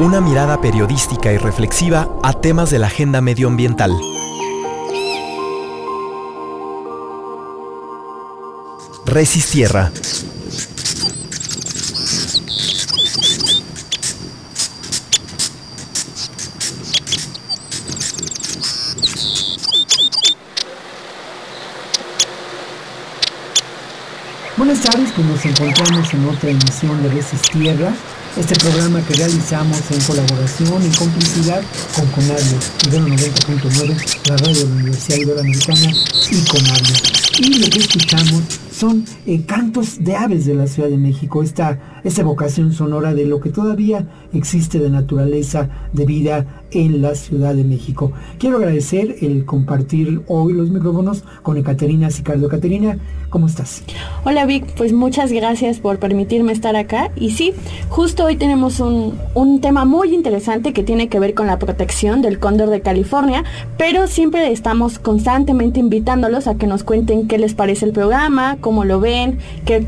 Una mirada periodística y reflexiva a temas de la agenda medioambiental. Resistierra. Buenas tardes, pues nos encontramos en otra emisión de Resistierra, este programa que realizamos en colaboración y complicidad con Conavio, Ibero 90.9, la radio de la Universidad Iberoamericana y Conavio. Y lo que escuchamos son eh, cantos de aves de la Ciudad de México, esta, esta evocación sonora de lo que todavía existe de naturaleza, de vida en la Ciudad de México. Quiero agradecer el compartir hoy los micrófonos con Ekaterina Sicardo. Caterina, ¿cómo estás? Hola Vic, pues muchas gracias por permitirme estar acá. Y sí, justo hoy tenemos un, un tema muy interesante que tiene que ver con la protección del cóndor de California, pero siempre estamos constantemente invitándolos a que nos cuenten qué les parece el programa, cómo lo ven, qué,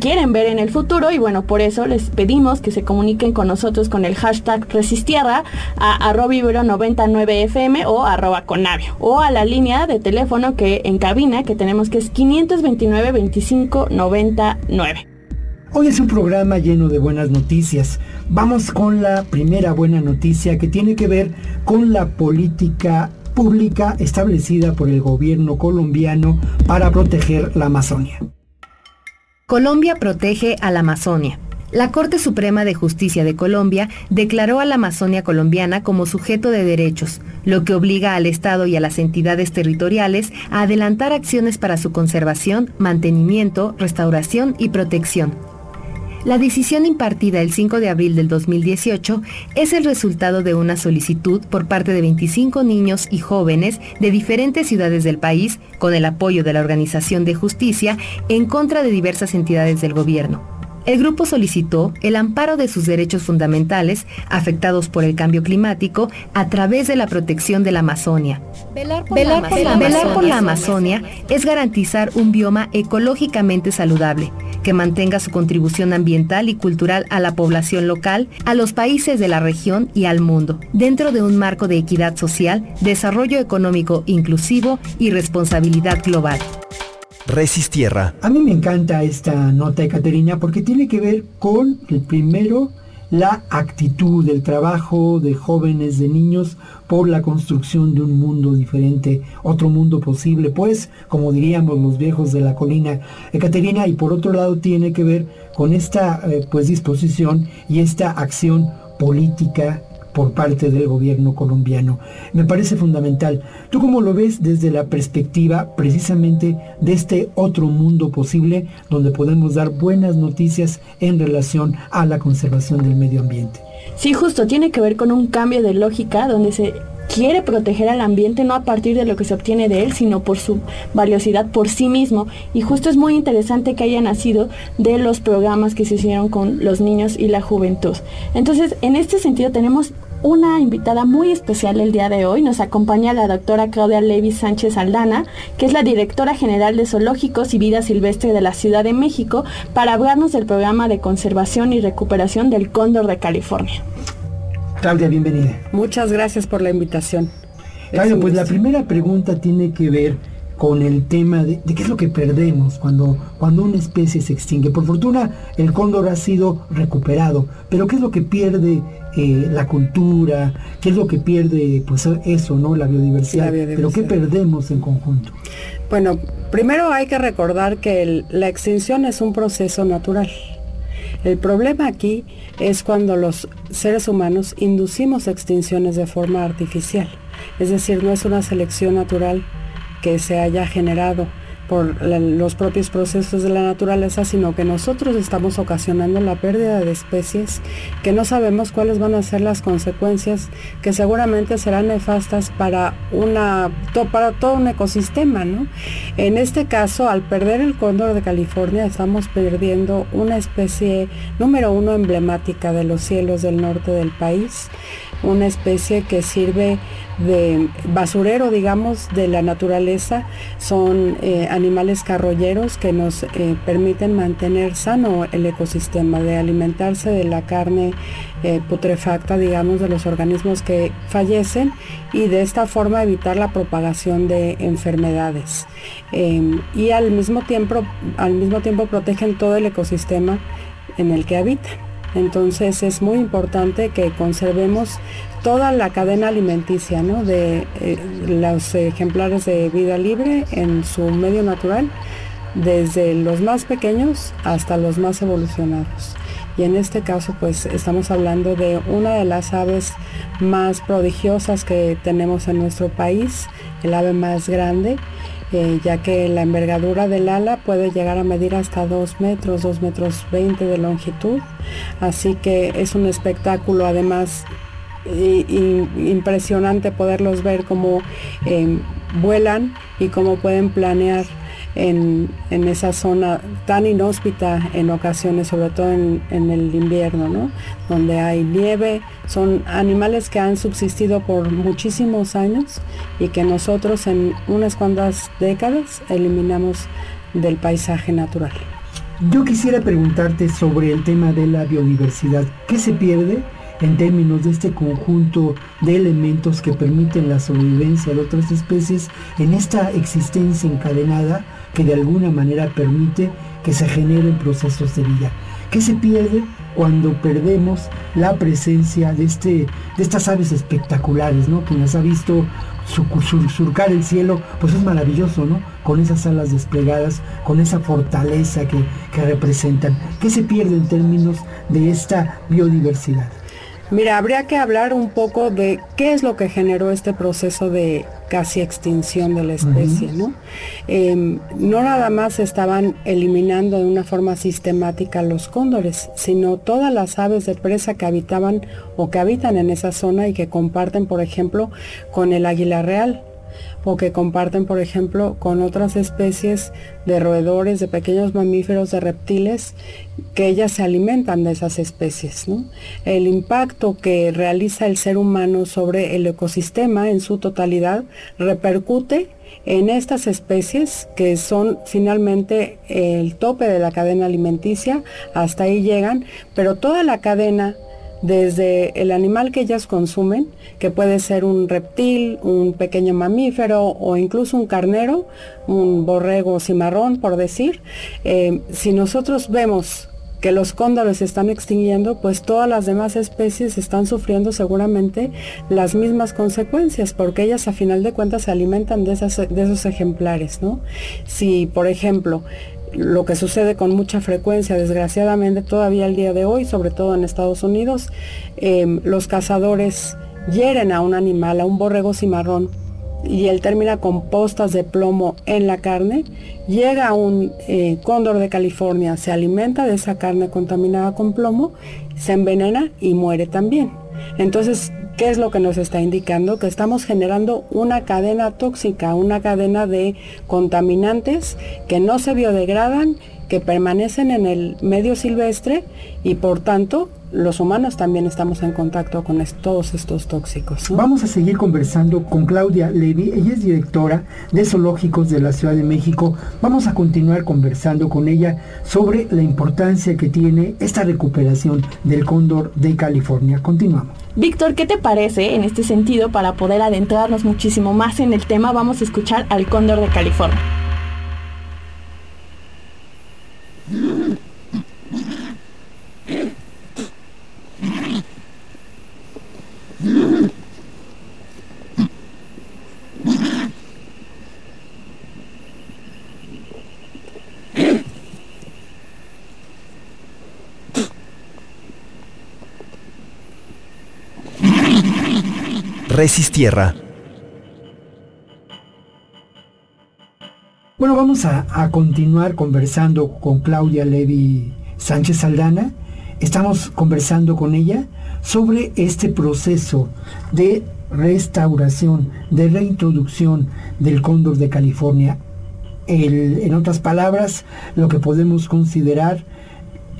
quieren ver en el futuro y bueno, por eso les pedimos que se comuniquen con nosotros con el hashtag Resistierra a arroba 99fm o arroba conavio o a la línea de teléfono que en cabina que tenemos que es 529 25 99. Hoy es un programa lleno de buenas noticias. Vamos con la primera buena noticia que tiene que ver con la política pública establecida por el gobierno colombiano para proteger la Amazonia. Colombia protege a la Amazonia. La Corte Suprema de Justicia de Colombia declaró a la Amazonia colombiana como sujeto de derechos, lo que obliga al Estado y a las entidades territoriales a adelantar acciones para su conservación, mantenimiento, restauración y protección. La decisión impartida el 5 de abril del 2018 es el resultado de una solicitud por parte de 25 niños y jóvenes de diferentes ciudades del país, con el apoyo de la Organización de Justicia, en contra de diversas entidades del gobierno. El grupo solicitó el amparo de sus derechos fundamentales afectados por el cambio climático a través de la protección de la Amazonia. Velar por, la, Amazonia es garantizar un bioma ecológicamente saludable, que mantenga su contribución ambiental y cultural a la población local, a los países de la región y al mundo, dentro de un marco de equidad social, desarrollo económico inclusivo y responsabilidad global. Resistierra. A mí me encanta esta nota, Caterina, porque tiene que ver con, el primero, la actitud, el trabajo de jóvenes, de niños, por la construcción de un mundo diferente, otro mundo posible, pues, como diríamos los viejos de la colina, Caterina, y por otro lado tiene que ver con esta, eh, pues, disposición y esta acción política por parte del gobierno colombiano. Me parece fundamental. ¿Tú cómo lo ves desde la perspectiva precisamente de este otro mundo posible donde podemos dar buenas noticias en relación a la conservación del medio ambiente? Sí, justo, tiene que ver con un cambio de lógica donde se quiere proteger al ambiente no a partir de lo que se obtiene de él, sino por su valiosidad por sí mismo. Y justo es muy interesante que haya nacido de los programas que se hicieron con los niños y la juventud. Entonces, en este sentido tenemos una invitada muy especial el día de hoy. Nos acompaña la doctora Claudia Levi Sánchez Aldana, que es la directora general de Zoológicos y Vida Silvestre de la Ciudad de México, para hablarnos del programa de conservación y recuperación del cóndor de California. Claudia, bienvenida. Muchas gracias por la invitación. Claudia, pues la primera pregunta tiene que ver con el tema de, qué es lo que perdemos cuando, cuando una especie se extingue. Por fortuna el cóndor ha sido recuperado, pero qué es lo que pierde eh, la cultura, qué es lo que pierde pues eso, ¿no? La biodiversidad, pero qué perdemos en conjunto. Bueno, primero hay que recordar que la extinción es un proceso natural. El problema aquí es cuando los seres humanos inducimos extinciones de forma artificial. Es decir, no es una selección natural que se haya generado por los propios procesos de la naturaleza, sino que nosotros estamos ocasionando la pérdida de especies que no sabemos cuáles van a ser las consecuencias que seguramente serán nefastas para, una, para todo un ecosistema. ¿no? En este caso, al perder el cóndor de California, estamos perdiendo una especie número uno emblemática de los cielos del norte del país una especie que sirve de basurero, digamos, de la naturaleza. Son eh, animales carrolleros que nos eh, permiten mantener sano el ecosistema, de alimentarse de la carne eh, putrefacta, digamos, de los organismos que fallecen y de esta forma evitar la propagación de enfermedades. Em, y al mismo, tiempo, al mismo tiempo protegen todo el ecosistema en el que habitan. Entonces es muy importante que conservemos toda la cadena alimenticia de eh, los ejemplares de vida libre en su medio natural, desde los más pequeños hasta los más evolucionados. Y en este caso pues estamos hablando de una de las aves más prodigiosas que tenemos en nuestro país, el ave más grande, eh, ya que la envergadura del ala puede llegar a medir hasta 2 metros, 2 metros 20 de longitud. Así que es un espectáculo además impresionante poderlos ver cómo em, vuelan y cómo pueden planear en, esa zona tan inhóspita en ocasiones, sobre todo en, el invierno, donde hay nieve. Son animales que han subsistido por muchísimos años y que nosotros en unas cuantas décadas eliminamos del paisaje natural. Yo quisiera preguntarte sobre el tema de la biodiversidad. ¿Qué se pierde? En términos de este conjunto de elementos que permiten la sobrevivencia de otras especies en esta existencia encadenada que de alguna manera permite que se generen procesos de vida. ¿Qué se pierde cuando perdemos la presencia de, este, de estas aves espectaculares, ¿no? Quien las ha visto surcar el cielo, pues es maravilloso, ¿no? Con esas alas desplegadas, con esa fortaleza que, que representan. ¿Qué se pierde en términos de esta biodiversidad? Mira, habría que hablar un poco de qué es lo que generó este proceso de casi extinción de la especie, ¿no? Em, no nada más estaban eliminando de una forma sistemática los cóndores, sino todas las aves de presa que habitaban o que habitan en esa zona y que comparten, por ejemplo, con el águila real o que comparten, por ejemplo, con otras especies de roedores, de pequeños mamíferos, de reptiles, que ellas se alimentan de esas especies. El impacto que realiza el ser humano sobre el ecosistema en su totalidad repercute en estas especies que son finalmente el tope de la cadena alimenticia, hasta ahí llegan, pero toda la cadena desde el animal que ellas consumen, que puede ser un reptil, un pequeño mamífero o incluso un carnero, un borrego cimarrón, por decir, eh, si nosotros vemos que los cóndores se están extinguiendo, pues todas las demás especies están sufriendo seguramente las mismas consecuencias, porque ellas a final de cuentas se alimentan de, de esos ejemplares, ¿no? Si, por ejemplo, lo que sucede con mucha frecuencia, desgraciadamente todavía el día de hoy, sobre todo en Estados Unidos, em, los cazadores hieren a un animal, a un borrego cimarrón, y él termina con postas de plomo en la carne, llega un eh, cóndor de California, se alimenta de esa carne contaminada con plomo, se envenena y muere también. Entonces, ¿Qué es lo que nos está indicando? Que estamos generando una cadena tóxica, una cadena de contaminantes que no se biodegradan, que permanecen en el medio silvestre y por tanto los humanos también estamos en contacto con todos estos tóxicos. Vamos a seguir conversando con Claudia Levy, ella es directora de Zoológicos de la Ciudad de México. Vamos a continuar conversando con ella sobre la importancia que tiene esta recuperación del cóndor de California. Continuamos. Víctor, ¿qué te parece en este sentido para poder adentrarnos muchísimo más en el tema? Vamos a escuchar al cóndor de California. Resistierra. Bueno, vamos a, continuar conversando con Claudia Levi Sánchez Saldana. Estamos conversando con ella sobre este proceso de restauración, de reintroducción del cóndor de California. en otras palabras, lo que podemos considerar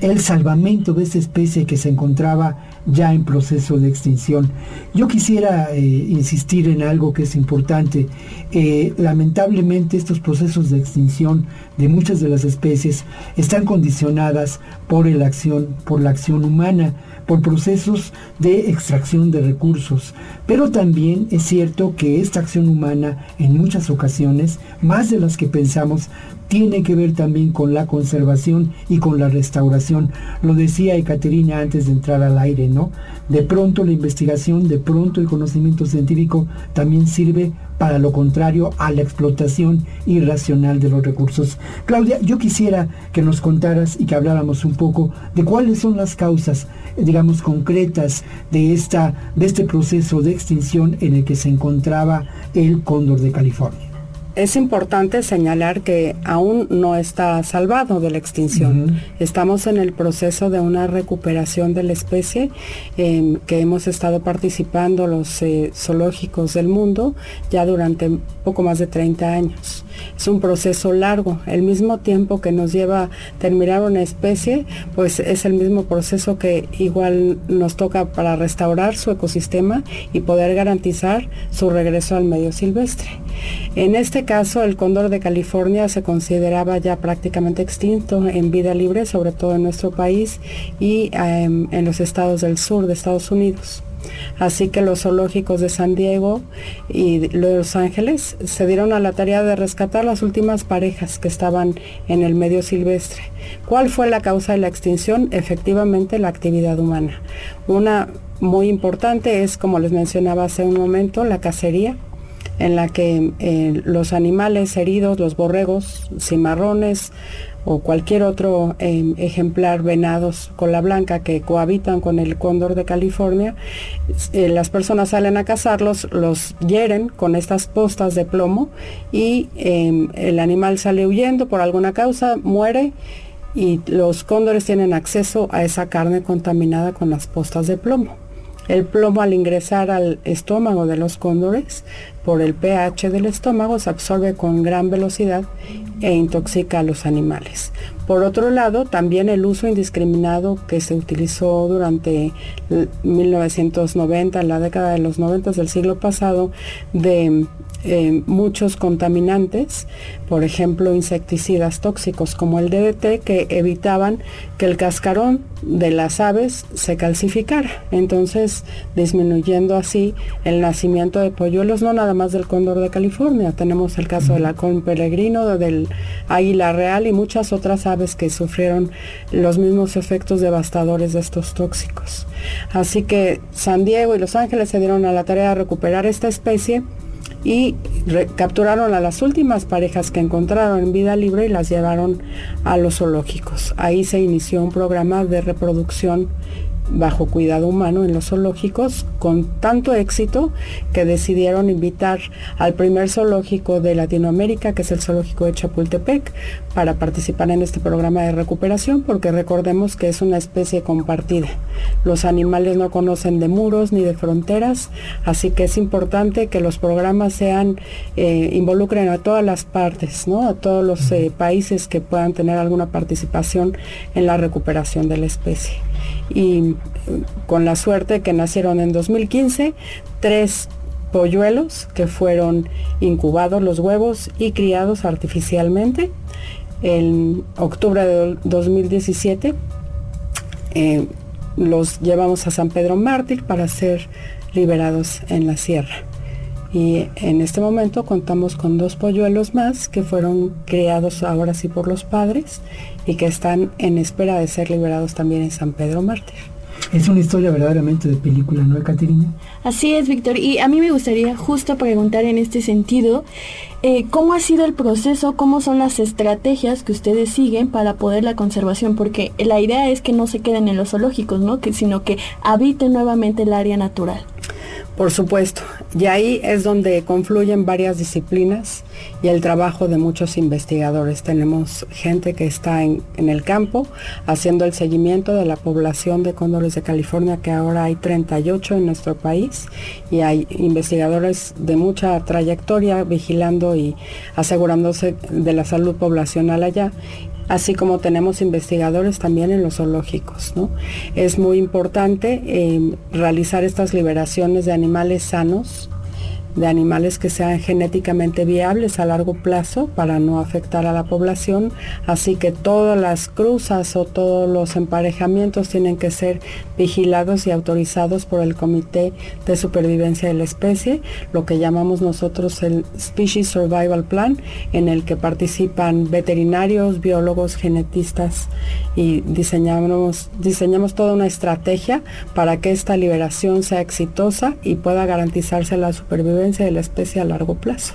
el salvamento de esa especie que se encontraba ya en proceso de extinción. Yo quisiera eh, insistir en algo que es importante. Eh, lamentablemente estos procesos de extinción de muchas de las especies están condicionadas por, la acción, por la acción humana por procesos de extracción de recursos. Pero también es cierto que esta acción humana en muchas ocasiones, más de las que pensamos, tiene que ver también con la conservación y con la restauración. Lo decía Ekaterina antes de entrar al aire, ¿no? De pronto la investigación, de pronto el conocimiento científico también sirve para lo contrario a la explotación irracional de los recursos. Claudia, yo quisiera que nos contaras y que habláramos un poco de cuáles son las causas, digamos, concretas de, esta, de este proceso de extinción en el que se encontraba el cóndor de California. Es importante señalar que aún no está salvado de la extinción. Estamos en el proceso de una recuperación de la especie em, que hemos estado participando los eh, zoológicos del mundo ya durante poco más de 30 años. Es un proceso largo. El mismo tiempo que nos lleva terminar una especie, pues es el mismo proceso que igual nos toca para restaurar su ecosistema y poder garantizar su regreso al medio silvestre. En este caso, el cóndor de California se consideraba ya prácticamente extinto en vida libre, sobre todo en nuestro país y em, en los estados del sur de Estados Unidos. Así que los zoológicos de San Diego y Los Ángeles se dieron a la tarea de rescatar las últimas parejas que estaban en el medio silvestre. ¿Cuál fue la causa de la extinción? Efectivamente, la actividad humana. Una muy importante es, como les mencionaba hace un momento, la cacería en la que eh, los animales heridos, los borregos, cimarrones o cualquier otro em, ejemplar venados con la blanca que cohabitan con el cóndor de California, eh, las personas salen a cazarlos, los hieren con estas postas de plomo y em, el animal sale huyendo por alguna causa, muere y los cóndores tienen acceso a esa carne contaminada con las postas de plomo. El plomo al ingresar al estómago de los cóndores por el pH del estómago se absorbe con gran velocidad e intoxica a los animales. Por otro lado, también el uso indiscriminado que se utilizó durante 1990, en la década de los 90 del siglo pasado, de eh, muchos contaminantes, por ejemplo insecticidas tóxicos como el DDT, que evitaban que el cascarón de las aves se calcificara, entonces disminuyendo así el nacimiento de polluelos, no nada más del cóndor de California, tenemos el caso del halcón peregrino, del águila real y muchas otras aves que sufrieron los mismos efectos devastadores de estos tóxicos. Así que San Diego y Los Ángeles se dieron a la tarea de recuperar esta especie y capturaron a las últimas parejas que encontraron en vida libre y las llevaron a los zoológicos. Ahí se inició un programa de reproducción bajo cuidado humano en los zoológicos con tanto éxito que decidieron invitar al primer zoológico de Latinoamérica, que es el zoológico de Chapultepec, para participar en este programa de recuperación, porque recordemos que es una especie compartida. Los animales no conocen de muros ni de fronteras, así que es importante que los programas sean, eh, involucren a todas las partes, ¿no? a todos los eh, países que puedan tener alguna participación en la recuperación de la especie y con la suerte que nacieron en 2015 tres polluelos que fueron incubados los huevos y criados artificialmente. En octubre de 2017 eh, los llevamos a San Pedro Mártir para ser liberados en la sierra. Y en este momento contamos con dos polluelos más que fueron criados ahora sí por los padres y que están en espera de ser liberados también en San Pedro Mártir. Es una historia verdaderamente de película, ¿no, Caterina? Así es, Víctor. Y a mí me gustaría justo preguntar en este sentido, eh, ¿cómo ha sido el proceso? ¿Cómo son las estrategias que ustedes siguen para poder la conservación? Porque la idea es que no se queden en los zoológicos, ¿no? Que, sino que habiten nuevamente el área natural. Por supuesto, y ahí es donde confluyen varias disciplinas y el trabajo de muchos investigadores. Tenemos gente que está en, el campo haciendo el seguimiento de la población de cóndores de California, que ahora hay 38 en nuestro país, y hay investigadores de mucha trayectoria vigilando y asegurándose de la salud poblacional allá así como tenemos investigadores también en los zoológicos. Es muy importante eh, realizar estas liberaciones de animales sanos de animales que sean genéticamente viables a largo plazo para no afectar a la población, así que todas las cruzas o todos los emparejamientos tienen que ser vigilados y autorizados por el Comité de Supervivencia de la Especie, lo que llamamos nosotros el Species Survival Plan, en el que participan veterinarios, biólogos, genetistas y diseñamos, diseñamos toda una estrategia para que esta liberación sea exitosa y pueda garantizarse la supervivencia de la especie a largo plazo.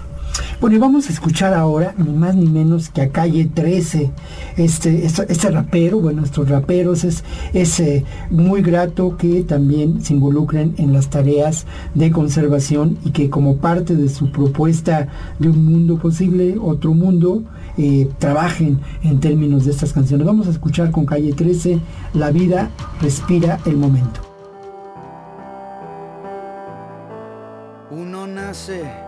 Bueno, y vamos a escuchar ahora, ni más ni menos que a Calle 13, este, este, este rapero, bueno, estos raperos es, es eh, muy grato que también se involucren en las tareas de conservación y que como parte de su propuesta de un mundo posible, otro mundo, eh, trabajen en términos de estas canciones. Vamos a escuchar con Calle 13, La vida respira el momento. nace.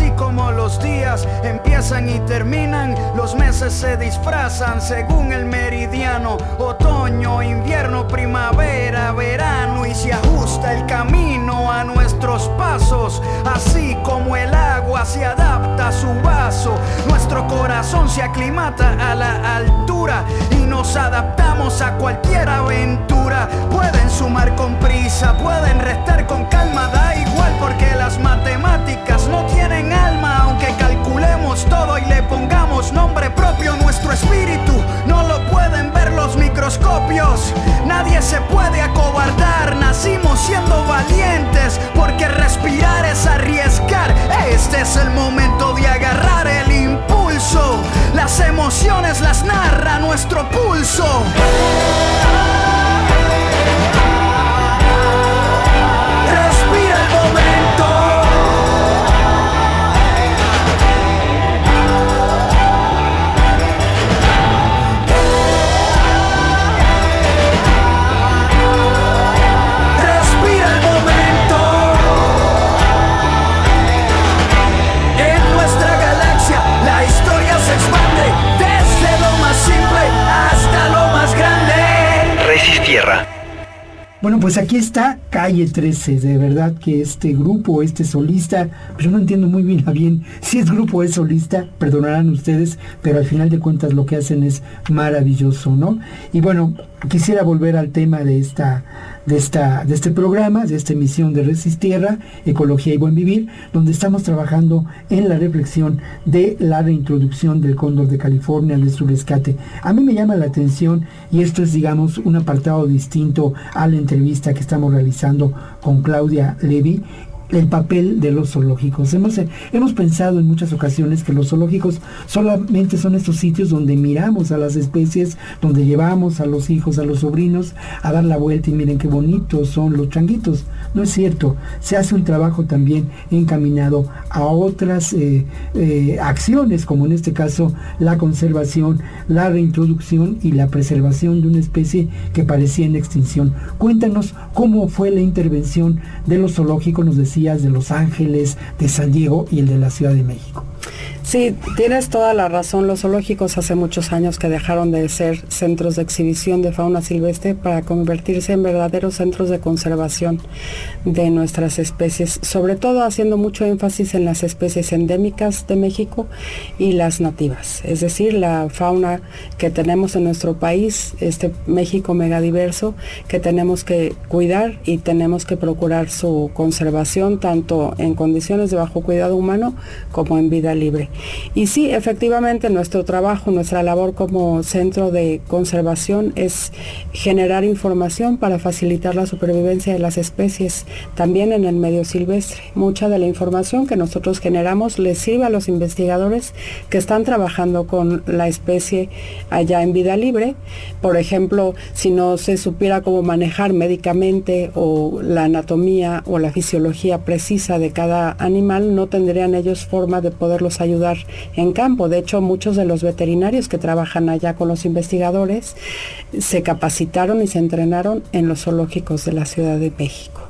como los días empiezan y terminan, los meses se disfrazan según el meridiano, otoño, invierno, primavera, verano y se ajusta el camino a nuestros pasos, así como el agua se adapta a su vaso, nuestro corazón se aclimata a la altura y nos adaptamos a cualquier aventura, pueden sumar con prisa, pueden restar con calma, da igual porque las matemáticas no tienen alma, aunque calculemos todo y le pongamos nombre propio, nuestro espíritu no lo pueden ver los microscopios. Nadie se puede acobardar, nacimos siendo valientes, porque respirar es arriesgar. Este es el momento de agarrar el impulso. Las emociones las narra nuestro pulso. Bueno, pues aquí está Calle 13, de verdad que este grupo, este solista, pues yo no entiendo muy bien bien si es grupo o es solista, perdonarán ustedes, pero al final de cuentas lo que hacen es maravilloso, ¿no? Y bueno, quisiera volver al tema de esta de, esta, de este programa, de esta emisión de Resistierra, Ecología y Buen Vivir, donde estamos trabajando en la reflexión de la reintroducción del cóndor de California, de su rescate. A mí me llama la atención, y esto es, digamos, un apartado distinto a la entrevista que estamos realizando con Claudia Levy, el papel de los zoológicos. Hemos, eh, hemos pensado en muchas ocasiones que los zoológicos solamente son estos sitios donde miramos a las especies, donde llevamos a los hijos, a los sobrinos a dar la vuelta y miren qué bonitos son los changuitos. No es cierto, se hace un trabajo también encaminado a otras eh, eh, acciones, como en este caso la conservación, la reintroducción y la preservación de una especie que parecía en extinción. Cuéntanos cómo fue la intervención de los zoológicos, nos decía de Los Ángeles, de San Diego y el de la Ciudad de México. Sí, tienes toda la razón. Los zoológicos hace muchos años que dejaron de ser centros de exhibición de fauna silvestre para convertirse en verdaderos centros de conservación de nuestras especies, sobre todo haciendo mucho énfasis en las especies endémicas de México y las nativas, es decir, la fauna que tenemos en nuestro país, este México megadiverso, que tenemos que cuidar y tenemos que procurar su conservación tanto en condiciones de bajo cuidado humano como en vida libre. Y sí, efectivamente nuestro trabajo, nuestra labor como centro de conservación es generar información para facilitar la supervivencia de las especies también en el medio silvestre. Mucha de la información que nosotros generamos les sirve a los investigadores que están trabajando con la especie allá en vida libre. Por ejemplo, si no se supiera cómo manejar médicamente o la anatomía o la fisiología precisa de cada animal, no tendrían ellos forma de poderlos ayudar en campo. De hecho, muchos de los veterinarios que trabajan allá con los investigadores se capacitaron y se entrenaron en los zoológicos de la Ciudad de México.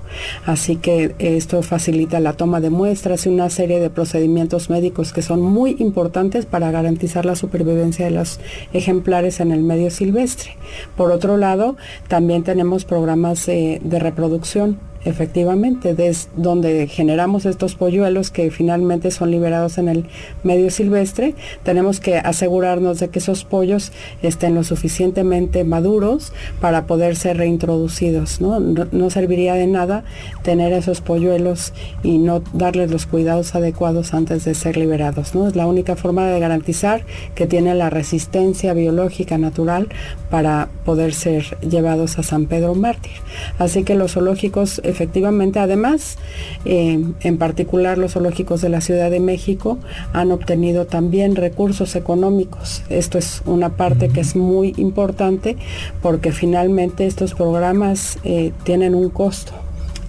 Así que esto facilita la toma de muestras y una serie de procedimientos médicos que son muy importantes para garantizar la supervivencia de los ejemplares en el medio silvestre. Por otro lado, también tenemos programas de reproducción Efectivamente, desde donde generamos estos polluelos que finalmente son liberados en el medio silvestre, tenemos que asegurarnos de que esos pollos estén lo suficientemente maduros para poder ser reintroducidos. No, no, serviría de nada tener esos polluelos y no darles los cuidados adecuados antes de ser liberados. ¿no? Es la única forma de garantizar que tienen la resistencia biológica natural para poder ser llevados a San Pedro Mártir. Así que los zoológicos efectivamente, además, eh, en particular los zoológicos de la Ciudad de México han obtenido también recursos económicos. Esto es una parte que es muy importante porque finalmente estos programas eh, tienen un costo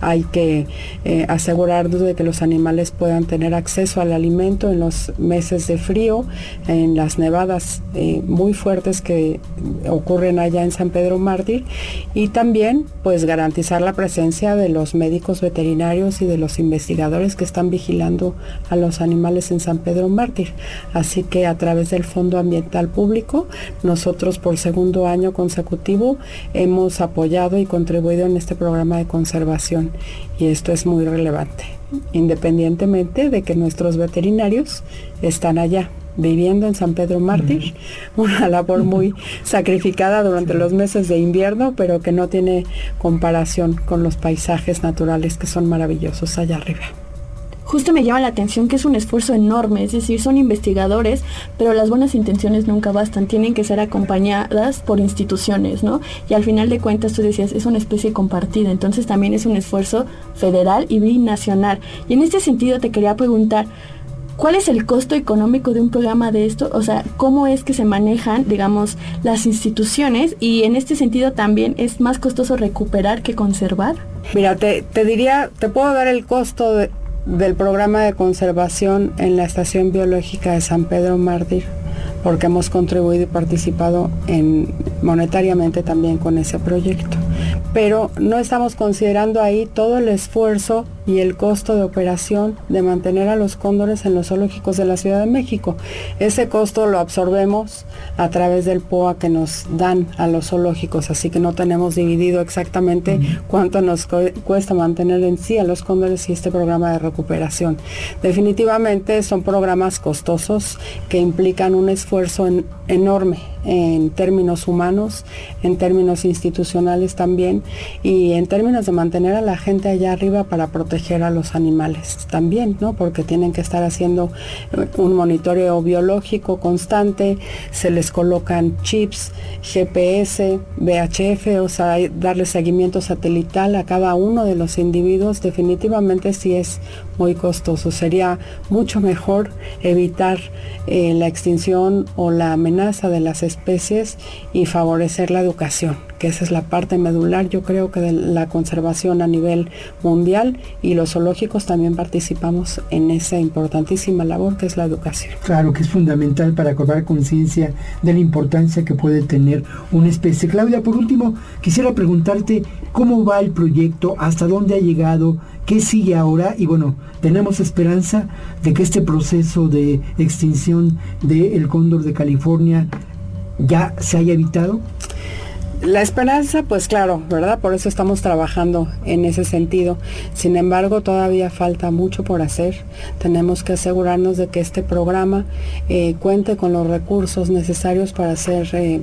hay que eh, asegurarnos de que los animales puedan tener acceso al alimento en los meses de frío, en las nevadas eh, muy fuertes que ocurren allá en San Pedro Mártir y también pues garantizar la presencia de los médicos veterinarios y de los investigadores que están vigilando a los animales en San Pedro Mártir. Así que a través del Fondo Ambiental Público, nosotros por segundo año consecutivo hemos apoyado y contribuido en este programa de conservación y esto es muy relevante, independientemente de que nuestros veterinarios están allá viviendo en San Pedro Mártir, una labor muy sacrificada durante los meses de invierno, pero que no tiene comparación con los paisajes naturales que son maravillosos allá arriba justo me llama la atención que es un esfuerzo enorme, es decir, son investigadores, pero las buenas intenciones nunca bastan, tienen que ser acompañadas por instituciones, ¿no? Y al final de cuentas, tú decías, es una especie compartida, entonces también es un esfuerzo federal y binacional. Y en este sentido te quería preguntar, ¿Cuál es el costo económico de un programa de esto? O sea, ¿cómo es que se manejan, digamos, las instituciones? Y en este sentido también es más costoso recuperar que conservar. Mira, te, te diría, te puedo dar el costo de, del programa de conservación en la Estación Biológica de San Pedro Mártir, porque hemos contribuido y participado en, monetariamente también con ese proyecto. Pero no estamos considerando ahí todo el esfuerzo y el costo de operación de mantener a los cóndores en los zoológicos de la Ciudad de México. Ese costo lo absorbemos a través del POA que nos dan a los zoológicos, así que no tenemos dividido exactamente cuánto nos cuesta mantener en sí a los cóndores y este programa de recuperación. Definitivamente son programas costosos que implican un esfuerzo enorme en términos humanos, en términos institucionales también y en términos de mantener a la gente allá arriba para proteger a los animales también, ¿no? Porque tienen que estar haciendo eh, un monitoreo biológico constante, se les colocan chips, GPS, VHF, o sea, darle seguimiento satelital a cada uno de los individuos, definitivamente sí es muy costoso. Sería mucho mejor evitar eh, la extinción o la amenaza de las especies y favorecer la educación, que esa es la parte medular, yo creo que de la conservación a nivel mundial y los zoológicos también participamos en esa importantísima labor que es la educación. Claro que es fundamental para cobrar conciencia de la importancia que puede tener una especie. Claudia, por último, quisiera preguntarte cómo va el proyecto, hasta dónde ha llegado, qué sigue ahora y bueno, tenemos esperanza de que este proceso de extinción del cóndor de California ya se haya evitado? La esperanza, pues claro, ¿verdad? Por eso estamos trabajando en ese sentido. Sin embargo, todavía falta mucho por hacer. Tenemos que asegurarnos de que este programa eh, cuente con los recursos necesarios para ser eh,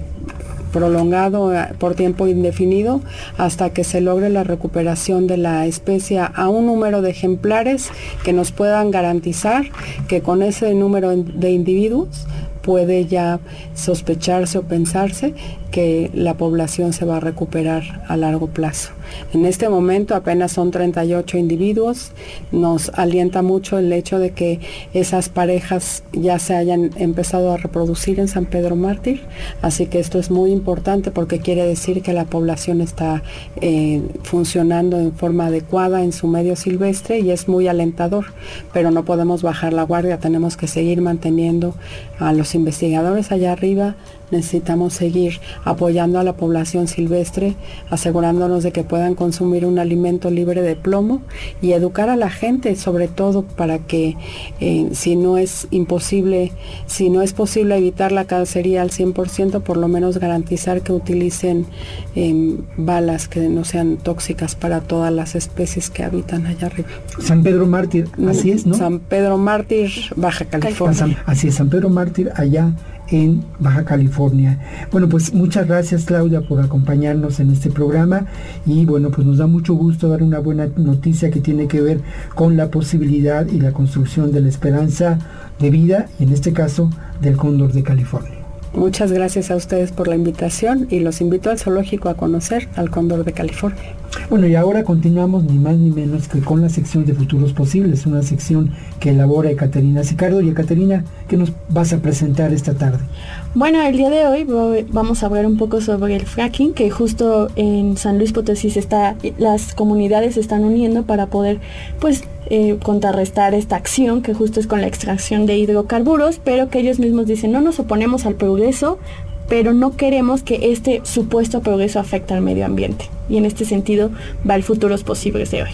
prolongado eh, por tiempo indefinido hasta que se logre la recuperación de la especie a un número de ejemplares que nos puedan garantizar que con ese número de individuos puede ya sospecharse o pensarse que la población se va a recuperar a largo plazo. En este momento apenas son 38 individuos. Nos alienta mucho el hecho de que esas parejas ya se hayan empezado a reproducir en San Pedro Mártir. Así que esto es muy importante porque quiere decir que la población está eh, funcionando en forma adecuada en su medio silvestre y es muy alentador. Pero no podemos bajar la guardia, tenemos que seguir manteniendo a los investigadores allá arriba necesitamos seguir apoyando a la población silvestre, asegurándonos de que puedan consumir un alimento libre de plomo y educar a la gente sobre todo para que eh, si no es imposible, si no es posible evitar la cacería al 100%, por lo menos garantizar que utilicen em, balas que no sean tóxicas para todas las especies que habitan allá arriba. San Pedro Mártir, así es, ¿no? San Pedro Mártir, Baja California. Así es, San Pedro Mártir allá en Baja California. Bueno, pues muchas gracias Claudia por acompañarnos en este programa y bueno, pues nos da mucho gusto dar una buena noticia que tiene que ver con la posibilidad y la construcción de la esperanza de vida y en este caso del cóndor de California. Muchas gracias a ustedes por la invitación y los invito al zoológico a conocer al cóndor de California. Bueno, y ahora continuamos ni más ni menos que con la sección de futuros posibles, una sección que elabora Ecaterina Sicardo. Y Ecaterina, ¿qué nos vas a presentar esta tarde? Bueno, el día de hoy vamos a hablar un poco sobre el fracking, que justo en San Luis Potosí está, las comunidades se están uniendo para poder, pues, eh, contrarrestar esta acción que justo es con la extracción de hidrocarburos, pero que ellos mismos dicen no nos oponemos al progreso, pero no queremos que este supuesto progreso afecte al medio ambiente. Y en este sentido va el futuros posibles de hoy.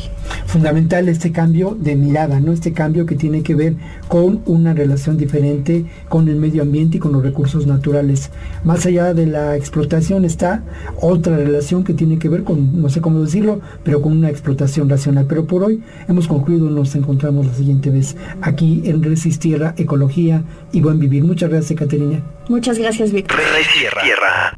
Fundamental este cambio de mirada, ¿no? Este cambio que tiene que ver con una relación diferente con el medio ambiente y con los recursos naturales. Más allá de la explotación está otra relación que tiene que ver con, no sé cómo decirlo, pero con una explotación racional. Pero por hoy hemos concluido, nos encontramos la siguiente vez aquí en Resistierra, Ecología y Buen Vivir. Muchas gracias, Caterina. Muchas gracias, Víctor.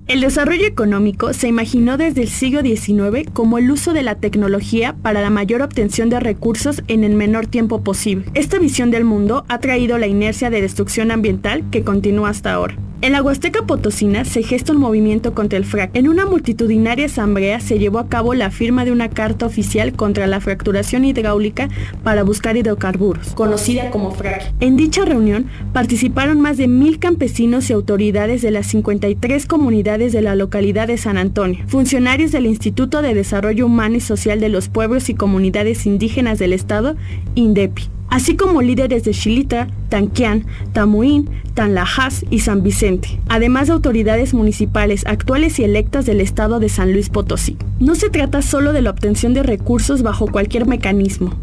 El desarrollo económico se imaginó desde el siglo XIX como el uso de la tecnología para la mayor obtención de recursos en el menor tiempo posible. Esta visión del mundo ha traído la inercia de destrucción ambiental que continúa hasta ahora. En la Huasteca Potosina se gesta un movimiento contra el frac. En una multitudinaria asamblea se llevó a cabo la firma de una carta oficial contra la fracturación hidráulica para buscar hidrocarburos, conocida como frac. En dicha reunión participaron más de mil campesinos y autoridades de las 53 comunidades de la localidad de San Antonio, funcionarios del Instituto de Desarrollo Humano y Social de los Pueblos y Comunidades Indígenas del Estado, INDEPI así como líderes de Chilita, Tanquián, Tamuín, Tanlajas y San Vicente, además de autoridades municipales actuales y electas del estado de San Luis Potosí. No se trata solo de la obtención de recursos bajo cualquier mecanismo.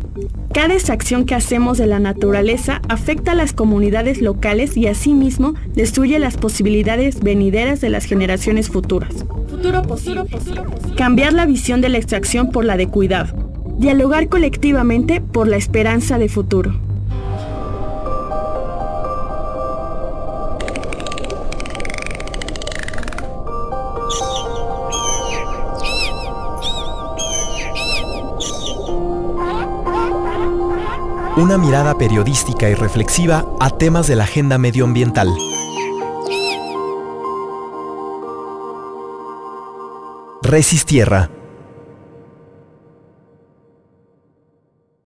Cada extracción que hacemos de la naturaleza afecta a las comunidades locales y asimismo destruye las posibilidades venideras de las generaciones futuras. Futuro posible. Cambiar la visión de la extracción por la de cuidado Dialogar colectivamente por la esperanza de futuro. Una mirada periodística y reflexiva a temas de la agenda medioambiental. Resistierra